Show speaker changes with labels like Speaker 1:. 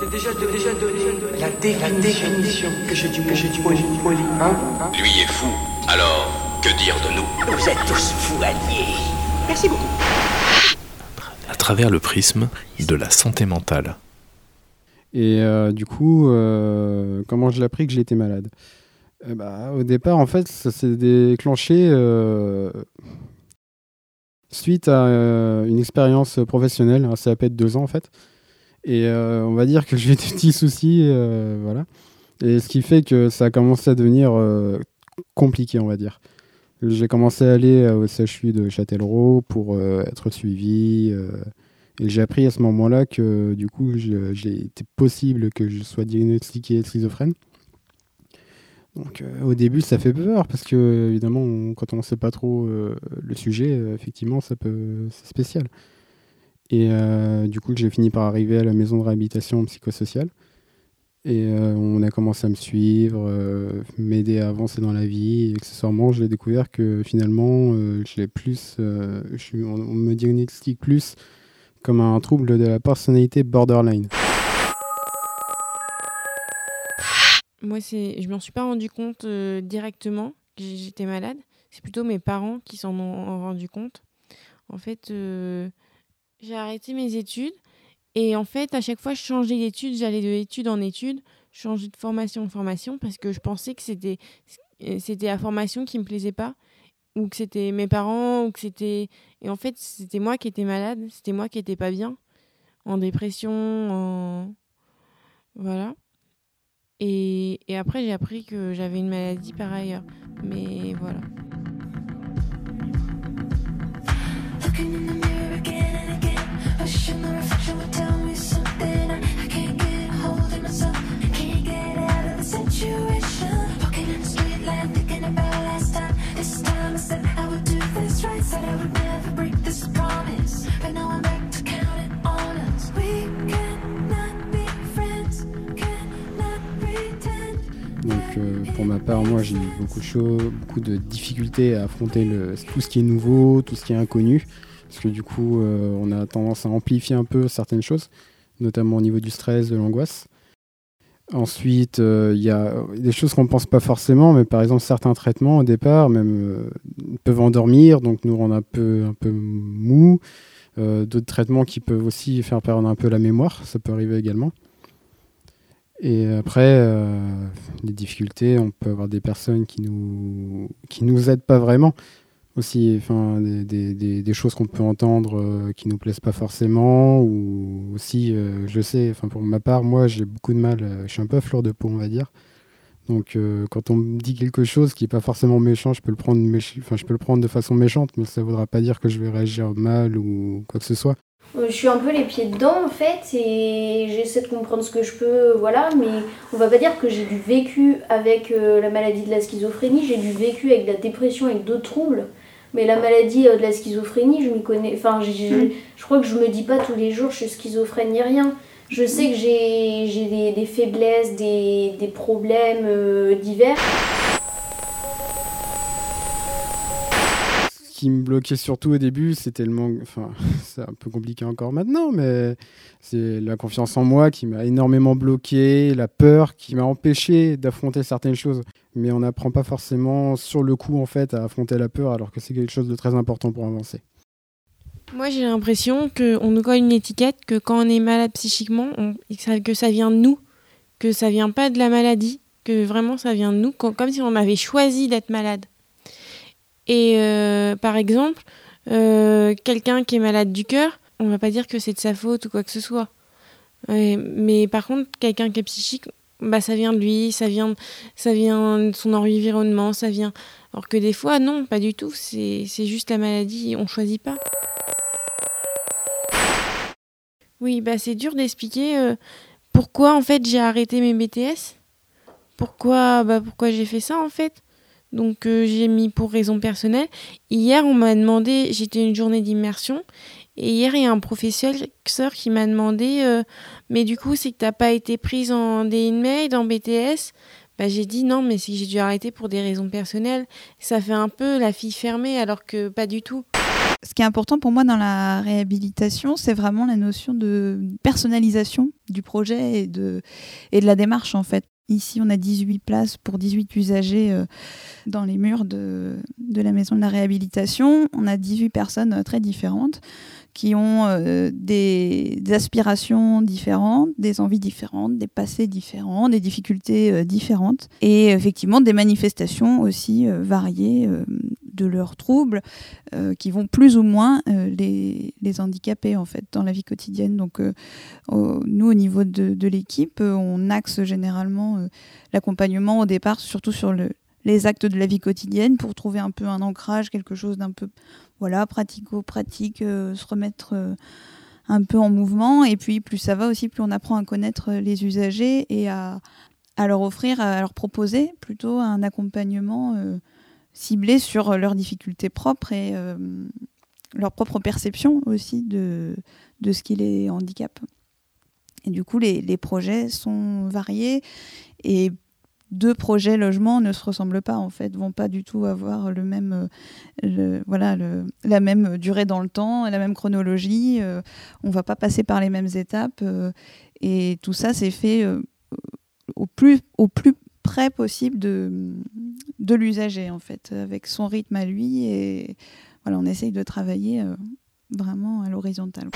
Speaker 1: t'ai déjà, déjà donné la, définition, que j'ai du, que j'ai du poli, poli, hein, hein
Speaker 2: Lui est fou, alors que dire de nous?
Speaker 1: Vous êtes tous fous alliés. Merci beaucoup.
Speaker 3: À travers le prisme de la santé mentale.
Speaker 4: Et euh, du coup, euh, comment je l'ai appris que j'étais malade? Eh bah, Au départ, en fait, ça s'est déclenché euh, suite à une expérience professionnelle, un CAP de deux ans en fait. Et on va dire que j'ai des petits soucis, voilà. Et ce qui fait que ça a commencé à devenir compliqué, on va dire. J'ai commencé à aller au CHU de Châtellerault pour être suivi. Et j'ai appris à ce moment-là que du coup, j'ai été possible que je sois diagnostiqué schizophrène. Donc euh, au début, ça fait peur parce que évidemment, quand on ne sait pas trop euh, le sujet, euh, effectivement, c'est spécial. Et du coup, j'ai fini par arriver à la maison de réhabilitation psychosociale. Et on a commencé à me suivre, m'aider à avancer dans la vie. Et accessoirement, j'ai découvert que finalement, je plus, je, on, on, me diagnostique plus comme un trouble de la personnalité borderline.
Speaker 5: Moi, c'est, je m'en suis pas rendu compte euh, directement que j'étais malade. C'est plutôt mes parents qui s'en ont rendu compte. En fait, euh, j'ai arrêté mes études et en fait, à chaque fois, je changeais d'études, j'allais de études en études, je changeais de formation en formation parce que je pensais que c'était c'était la formation qui me plaisait pas ou que c'était mes parents, ou que c'était. Et en fait, c'était moi qui étais malade, c'était moi qui étais pas bien, en dépression, en. Voilà. Et, et après, j'ai appris que j'avais une maladie par ailleurs. Mais voilà.
Speaker 4: Pour ma part, moi, j'ai eu beaucoup de choses, beaucoup de difficultés à affronter tout ce qui est nouveau, tout ce qui est inconnu, parce que du coup, euh, on a tendance à amplifier un peu certaines choses, notamment au niveau du stress, de l'angoisse. Ensuite, euh, il y a des choses qu'on ne pense pas forcément, mais par exemple, certains traitements au départ même euh, peuvent endormir, donc nous rendre un peu, un peu mou. D'autres traitements qui peuvent aussi faire perdre un peu la mémoire, ça peut arriver également. Et après, euh, les difficultés, on peut avoir des personnes qui nous qui nous aident pas vraiment aussi, enfin des, des, choses qu'on peut entendre euh, qui nous plaisent pas forcément ou aussi, euh, je sais, enfin pour ma part, moi j'ai beaucoup de mal, je suis un peu fleur de peau, on va dire. Donc quand on me dit quelque chose qui est pas forcément méchant, je peux le prendre, enfin je peux le prendre de façon méchante, mais ça ne voudra pas dire que je vais réagir mal ou quoi que ce soit.
Speaker 6: Euh, je suis un peu les pieds dedans en fait et j'essaie de comprendre ce que je peux, voilà, mais on va pas dire que j'ai du vécu avec euh, la maladie de la schizophrénie, j'ai du vécu avec la dépression et d'autres troubles, mais la maladie euh, de la schizophrénie, je m'y connais, enfin, mm. je crois que je me dis pas tous les jours je suis schizophrène ni rien. Je sais que j'ai des, des, faiblesses, des, des problèmes divers.
Speaker 4: Qui me bloquait surtout au début, c'était le manque. Enfin, c'est un peu compliqué encore maintenant, mais c'est la confiance en moi qui m'a énormément bloqué, la peur qui m'a empêché d'affronter certaines choses. Mais on n'apprend pas forcément sur le coup, en fait, à affronter la peur, alors que c'est quelque chose de très important pour avancer.
Speaker 5: Moi, j'ai l'impression qu'on nous colle une étiquette que quand on est malade psychiquement, que ça vient de nous, que ça vient pas de la maladie, que vraiment ça vient de nous, comme si on avait choisi d'être malade. Et euh, par exemple, euh, quelqu'un qui est malade du cœur, on va pas dire que c'est de sa faute ou quoi que ce soit. mais par contre, quelqu'un qui est psychique, bah ça vient de lui, ça vient, de son environnement, ça vient. Alors que des fois, non, pas du tout. C'est juste la maladie, on choisit pas. Oui, bah c'est dur d'expliquer euh, pourquoi en fait j'ai arrêté mes BTS. Pourquoi, bah pourquoi j'ai fait ça en fait? Donc euh, j'ai mis pour raison personnelle. Hier, on m'a demandé, j'étais une journée d'immersion, et hier, il y a un professeur qui m'a demandé, euh, mais du coup, c'est que tu n'as pas été prise en DNMAID, en BTS bah, J'ai dit non, mais si j'ai dû arrêter pour des raisons personnelles. Ça fait un peu la fille fermée, alors que pas du tout.
Speaker 7: Ce qui est important pour moi dans la réhabilitation, c'est vraiment la notion de personnalisation du projet et de, et de la démarche en fait. Ici, on a 18 places pour 18 usagers euh, dans les murs de, de, la maison de la réhabilitation. On a 18 personnes euh, très différentes qui ont euh, des, aspirations différentes, des envies différentes, des passés différents, des difficultés différentes et effectivement des manifestations aussi variées de leurs troubles qui vont plus ou moins les, les, handicaper en fait dans la vie quotidienne. Donc nous, au niveau de, l'équipe, on axe généralement euh, l'accompagnement au départ, surtout sur le, les actes de la vie quotidienne, pour trouver un peu un ancrage, quelque chose d'un peu voilà, pratico-pratique, euh, se remettre euh, un peu en mouvement. Et puis, plus ça va aussi, plus on apprend à connaître les usagers et à leur offrir, à leur proposer plutôt un accompagnement ciblé sur leurs difficultés propres et leur propre perception aussi de, de ce qu'il est handicap. Et du coup, les, les, projets sont variés et deux projets logements ne se ressemblent pas en fait, vont pas du tout avoir le même, euh, voilà, la même durée dans le temps, la même chronologie. Euh, on va pas passer par les mêmes étapes euh, et tout ça c'est fait au plus, au plus près possible de, de l'usager en fait, avec son rythme à lui et voilà, on essaye de travailler vraiment à l'horizontale.